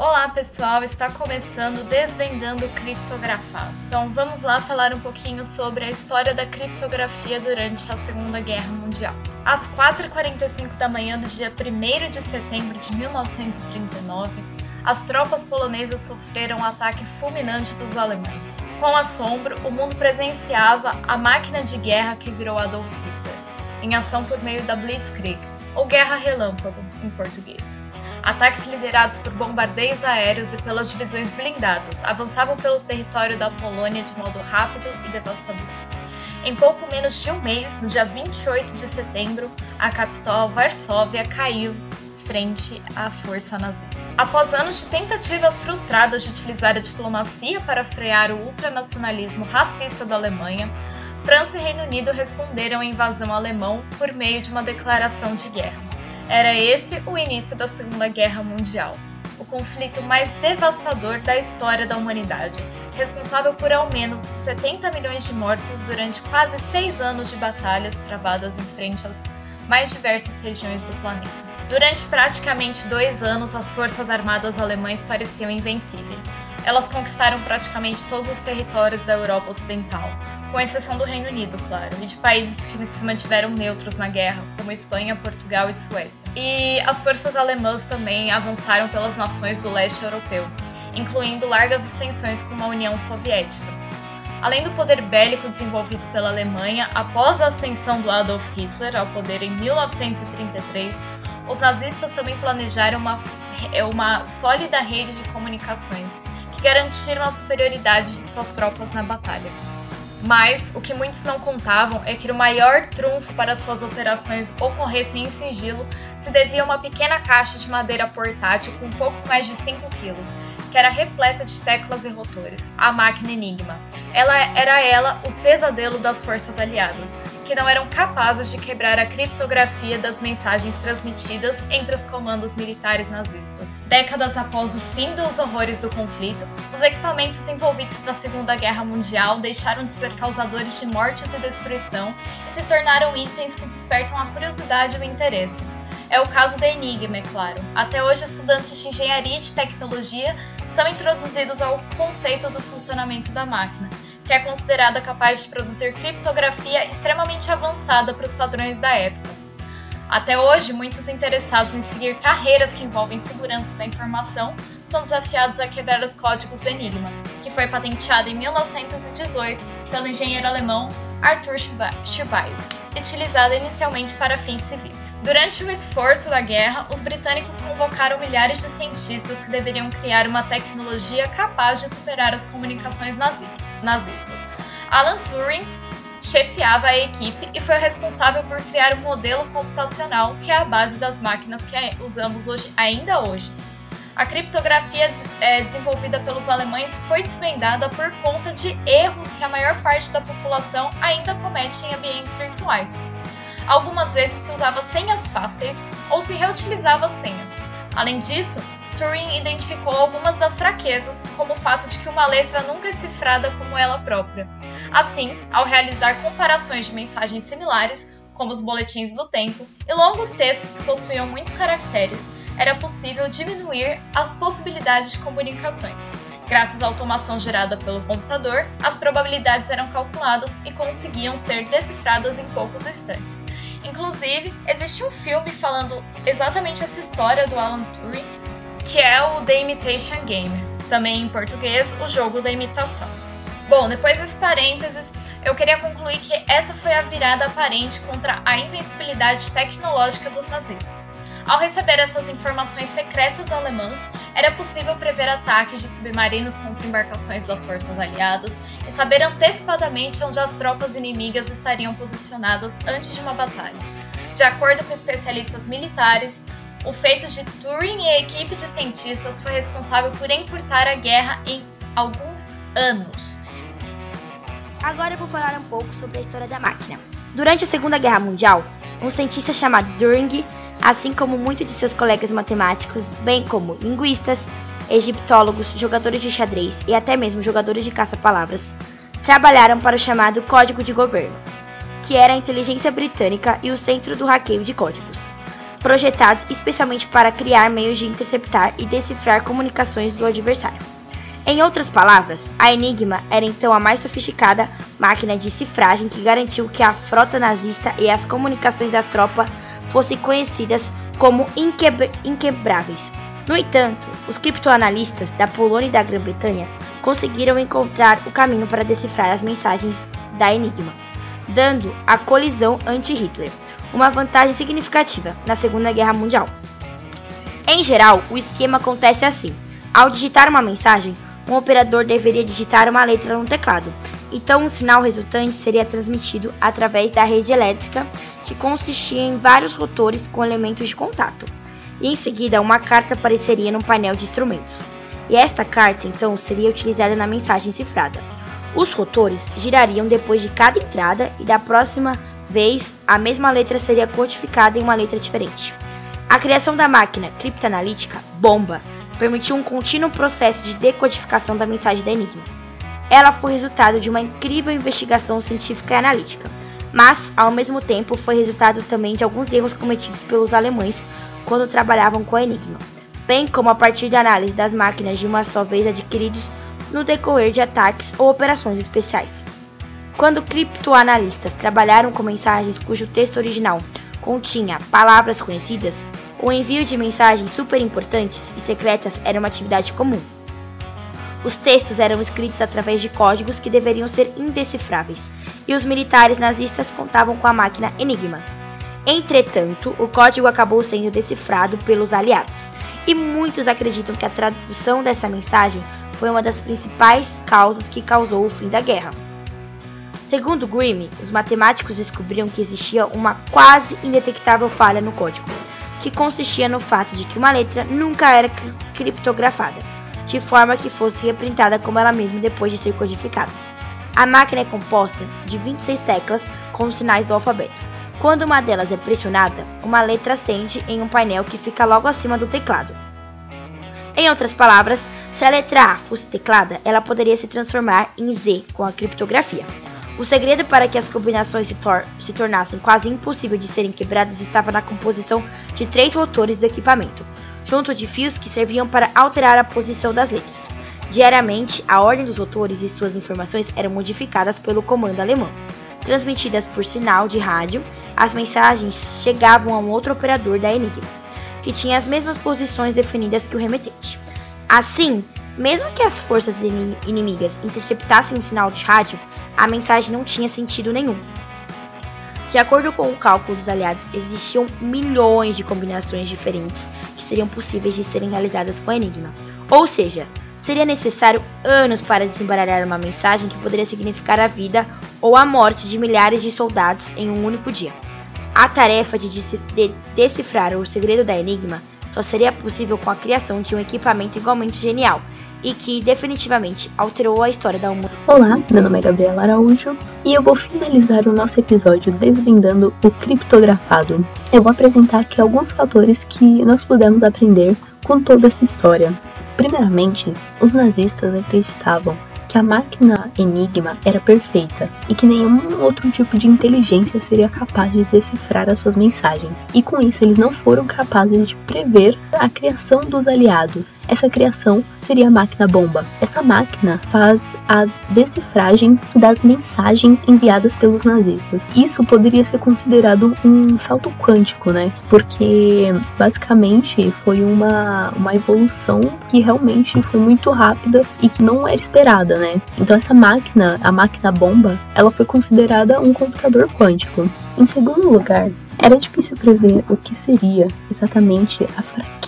Olá pessoal, está começando Desvendando Criptografado. Então vamos lá falar um pouquinho sobre a história da criptografia durante a Segunda Guerra Mundial. Às 4h45 da manhã do dia 1 de setembro de 1939, as tropas polonesas sofreram um ataque fulminante dos alemães. Com assombro, o mundo presenciava a máquina de guerra que virou Adolf Hitler, em ação por meio da Blitzkrieg, ou Guerra Relâmpago em português. Ataques liderados por bombardeios aéreos e pelas divisões blindadas avançavam pelo território da Polônia de modo rápido e devastador. Em pouco menos de um mês, no dia 28 de setembro, a capital Varsóvia caiu frente à força nazista. Após anos de tentativas frustradas de utilizar a diplomacia para frear o ultranacionalismo racista da Alemanha, França e Reino Unido responderam à invasão alemã por meio de uma declaração de guerra. Era esse o início da Segunda Guerra Mundial, o conflito mais devastador da história da humanidade, responsável por ao menos 70 milhões de mortos durante quase seis anos de batalhas travadas em frente às mais diversas regiões do planeta. Durante praticamente dois anos, as forças armadas alemãs pareciam invencíveis. Elas conquistaram praticamente todos os territórios da Europa Ocidental, com exceção do Reino Unido, claro, e de países que se mantiveram neutros na guerra, como Espanha, Portugal e Suécia. E as forças alemãs também avançaram pelas nações do leste europeu, incluindo largas extensões como a União Soviética. Além do poder bélico desenvolvido pela Alemanha após a ascensão do Adolf Hitler ao poder em 1933, os nazistas também planejaram uma, uma sólida rede de comunicações garantiram a superioridade de suas tropas na batalha. Mas o que muitos não contavam é que o maior trunfo para suas operações ocorressem em sigilo se devia a uma pequena caixa de madeira portátil com pouco mais de 5 quilos, que era repleta de teclas e rotores, a máquina Enigma. Ela era ela o pesadelo das forças aliadas, que não eram capazes de quebrar a criptografia das mensagens transmitidas entre os comandos militares nazistas. Décadas após o fim dos horrores do conflito, os equipamentos envolvidos na Segunda Guerra Mundial deixaram de ser causadores de mortes e destruição e se tornaram itens que despertam a curiosidade e o interesse. É o caso da Enigma, é claro. Até hoje, estudantes de engenharia e de tecnologia são introduzidos ao conceito do funcionamento da máquina, que é considerada capaz de produzir criptografia extremamente avançada para os padrões da época. Até hoje, muitos interessados em seguir carreiras que envolvem segurança da informação são desafiados a quebrar os códigos Enigma, que foi patenteado em 1918 pelo engenheiro alemão Arthur Schirbaius, utilizada inicialmente para fins civis. Durante o esforço da guerra, os britânicos convocaram milhares de cientistas que deveriam criar uma tecnologia capaz de superar as comunicações nazistas. Alan Turing chefiava a equipe e foi responsável por criar um modelo computacional que é a base das máquinas que usamos hoje, ainda hoje, a criptografia é, desenvolvida pelos alemães foi desvendada por conta de erros que a maior parte da população ainda comete em ambientes virtuais. Algumas vezes se usava senhas fáceis ou se reutilizava senhas. Além disso, Turing identificou algumas das fraquezas, como o fato de que uma letra nunca é cifrada como ela própria. Assim, ao realizar comparações de mensagens similares, como os boletins do tempo, e longos textos que possuíam muitos caracteres, era possível diminuir as possibilidades de comunicações. Graças à automação gerada pelo computador, as probabilidades eram calculadas e conseguiam ser decifradas em poucos instantes. Inclusive, existe um filme falando exatamente essa história do Alan Turing, que é o The Imitation Game, também em português, o jogo da imitação. Bom, depois desse parênteses, eu queria concluir que essa foi a virada aparente contra a invencibilidade tecnológica dos nazistas. Ao receber essas informações secretas alemãs, era possível prever ataques de submarinos contra embarcações das forças aliadas e saber antecipadamente onde as tropas inimigas estariam posicionadas antes de uma batalha. De acordo com especialistas militares, o feito de Turing e a equipe de cientistas foi responsável por encurtar a guerra em alguns anos. Agora eu vou falar um pouco sobre a história da máquina. Durante a Segunda Guerra Mundial, um cientista chamado Turing assim como muitos de seus colegas matemáticos, bem como linguistas, egiptólogos, jogadores de xadrez e até mesmo jogadores de caça-palavras, trabalharam para o chamado Código de Governo, que era a inteligência britânica e o centro do hackeio de códigos. Projetados especialmente para criar meios de interceptar e decifrar comunicações do adversário. Em outras palavras, a Enigma era então a mais sofisticada máquina de cifragem que garantiu que a frota nazista e as comunicações da tropa fossem conhecidas como inquebráveis. No entanto, os criptoanalistas da Polônia e da Grã-Bretanha conseguiram encontrar o caminho para decifrar as mensagens da Enigma, dando a colisão anti-Hitler uma vantagem significativa na Segunda Guerra Mundial. Em geral, o esquema acontece assim: ao digitar uma mensagem, um operador deveria digitar uma letra no teclado, então o sinal resultante seria transmitido através da rede elétrica, que consistia em vários rotores com elementos de contato, e em seguida uma carta apareceria no painel de instrumentos. E esta carta então seria utilizada na mensagem cifrada. Os rotores girariam depois de cada entrada e da próxima vez a mesma letra seria codificada em uma letra diferente. A criação da máquina criptanalítica Bomba permitiu um contínuo processo de decodificação da mensagem da Enigma. Ela foi resultado de uma incrível investigação científica e analítica, mas, ao mesmo tempo, foi resultado também de alguns erros cometidos pelos alemães quando trabalhavam com a Enigma, bem como a partir da análise das máquinas de uma só vez adquiridos no decorrer de ataques ou operações especiais. Quando criptoanalistas trabalharam com mensagens cujo texto original continha palavras conhecidas, o envio de mensagens super importantes e secretas era uma atividade comum. Os textos eram escritos através de códigos que deveriam ser indecifráveis, e os militares nazistas contavam com a máquina Enigma. Entretanto, o código acabou sendo decifrado pelos aliados, e muitos acreditam que a tradução dessa mensagem foi uma das principais causas que causou o fim da guerra. Segundo Grimm, os matemáticos descobriram que existia uma quase indetectável falha no código, que consistia no fato de que uma letra nunca era criptografada, de forma que fosse representada como ela mesma depois de ser codificada. A máquina é composta de 26 teclas com os sinais do alfabeto. Quando uma delas é pressionada, uma letra acende em um painel que fica logo acima do teclado. Em outras palavras, se a letra A fosse teclada, ela poderia se transformar em Z com a criptografia. O segredo para que as combinações se, tor se tornassem quase impossível de serem quebradas estava na composição de três rotores do equipamento, junto de fios que serviam para alterar a posição das letras. Diariamente, a ordem dos rotores e suas informações eram modificadas pelo comando alemão. Transmitidas por sinal de rádio, as mensagens chegavam a um outro operador da Enigma que tinha as mesmas posições definidas que o remetente. Assim, mesmo que as forças inimigas interceptassem o sinal de rádio, a mensagem não tinha sentido nenhum. De acordo com o cálculo dos aliados, existiam milhões de combinações diferentes que seriam possíveis de serem realizadas com Enigma. Ou seja, seria necessário anos para desembaralhar uma mensagem que poderia significar a vida ou a morte de milhares de soldados em um único dia. A tarefa de decifrar o segredo da Enigma só seria possível com a criação de um equipamento igualmente genial e que definitivamente alterou a história da humanidade. Olá, meu nome é Gabriela Araújo e eu vou finalizar o nosso episódio desvendando o criptografado. Eu vou apresentar aqui alguns fatores que nós pudemos aprender com toda essa história. Primeiramente, os nazistas acreditavam que a máquina Enigma era perfeita e que nenhum outro tipo de inteligência seria capaz de decifrar as suas mensagens. E com isso, eles não foram capazes de prever a criação dos aliados. Essa criação seria a máquina bomba. Essa máquina faz a decifragem das mensagens enviadas pelos nazistas. Isso poderia ser considerado um salto quântico, né? Porque basicamente foi uma, uma evolução que realmente foi muito rápida e que não era esperada, né? Então essa máquina, a máquina bomba, ela foi considerada um computador quântico. Em segundo lugar, era difícil prever o que seria exatamente a fraqueza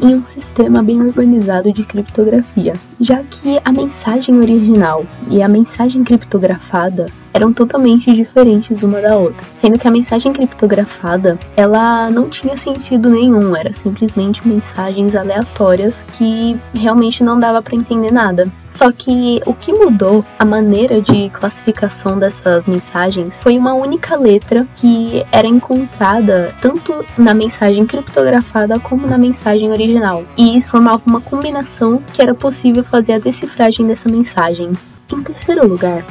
em um sistema bem organizado de criptografia, já que a mensagem original e a mensagem criptografada eram totalmente diferentes uma da outra, sendo que a mensagem criptografada ela não tinha sentido nenhum, era simplesmente mensagens aleatórias que realmente não dava para entender nada. Só que o que mudou a maneira de classificação dessas mensagens foi uma única letra que era encontrada tanto na mensagem criptografada como na mensagem original. E isso formava uma combinação que era possível fazer a decifragem dessa mensagem. Em terceiro lugar,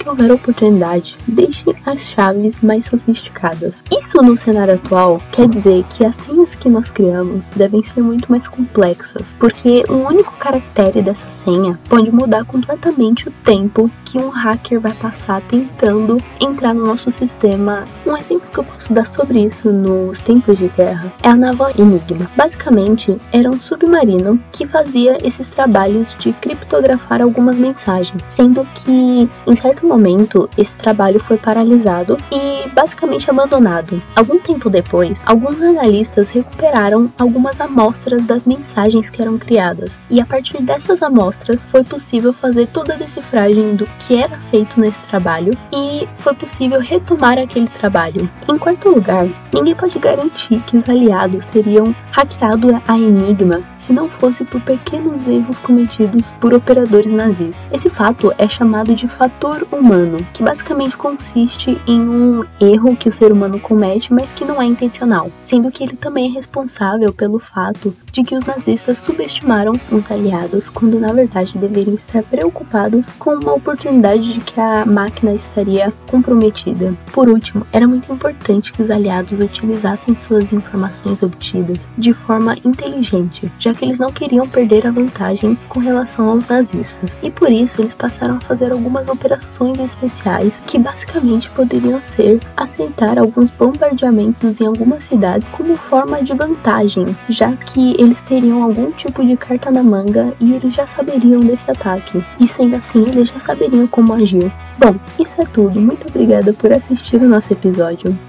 que houver oportunidade, deixe as chaves mais sofisticadas. Isso no cenário atual quer dizer que as senhas que nós criamos devem ser muito mais complexas, porque um único caractere dessa senha pode mudar completamente o tempo que um hacker vai passar tentando entrar no nosso sistema. Um exemplo que eu posso dar sobre isso nos tempos de guerra é a naval Enigma. Basicamente, era um submarino que fazia esses trabalhos de criptografar algumas mensagens, sendo que em certo momento esse trabalho foi paralisado e basicamente abandonado. Algum tempo depois, alguns analistas recuperaram algumas amostras das mensagens que eram criadas, e a partir dessas amostras foi possível fazer toda a decifragem do que era feito nesse trabalho e foi possível retomar aquele trabalho. Em quarto lugar, ninguém pode garantir que os aliados teriam hackeado a Enigma se não fosse por pequenos erros cometidos por operadores nazis. Esse fato é chamado de fator humano, que basicamente consiste em um erro que o ser humano comete, mas que não é intencional, sendo que ele também é responsável pelo fato de que os nazistas subestimaram os aliados quando na verdade deveriam estar preocupados com uma oportunidade de que a máquina estaria comprometida. Por último, era muito importante que os aliados utilizassem suas informações obtidas de forma inteligente, já que eles não queriam perder a vantagem com relação aos nazistas. E por isso eles passaram a fazer algumas operações especiais que basicamente poderiam ser aceitar alguns bombardeamentos em algumas cidades como forma de vantagem, já que eles teriam algum tipo de carta na manga e eles já saberiam desse ataque. E sendo assim, eles já saberiam como agir. Bom, isso é tudo. Muito obrigada por assistir o nosso episódio.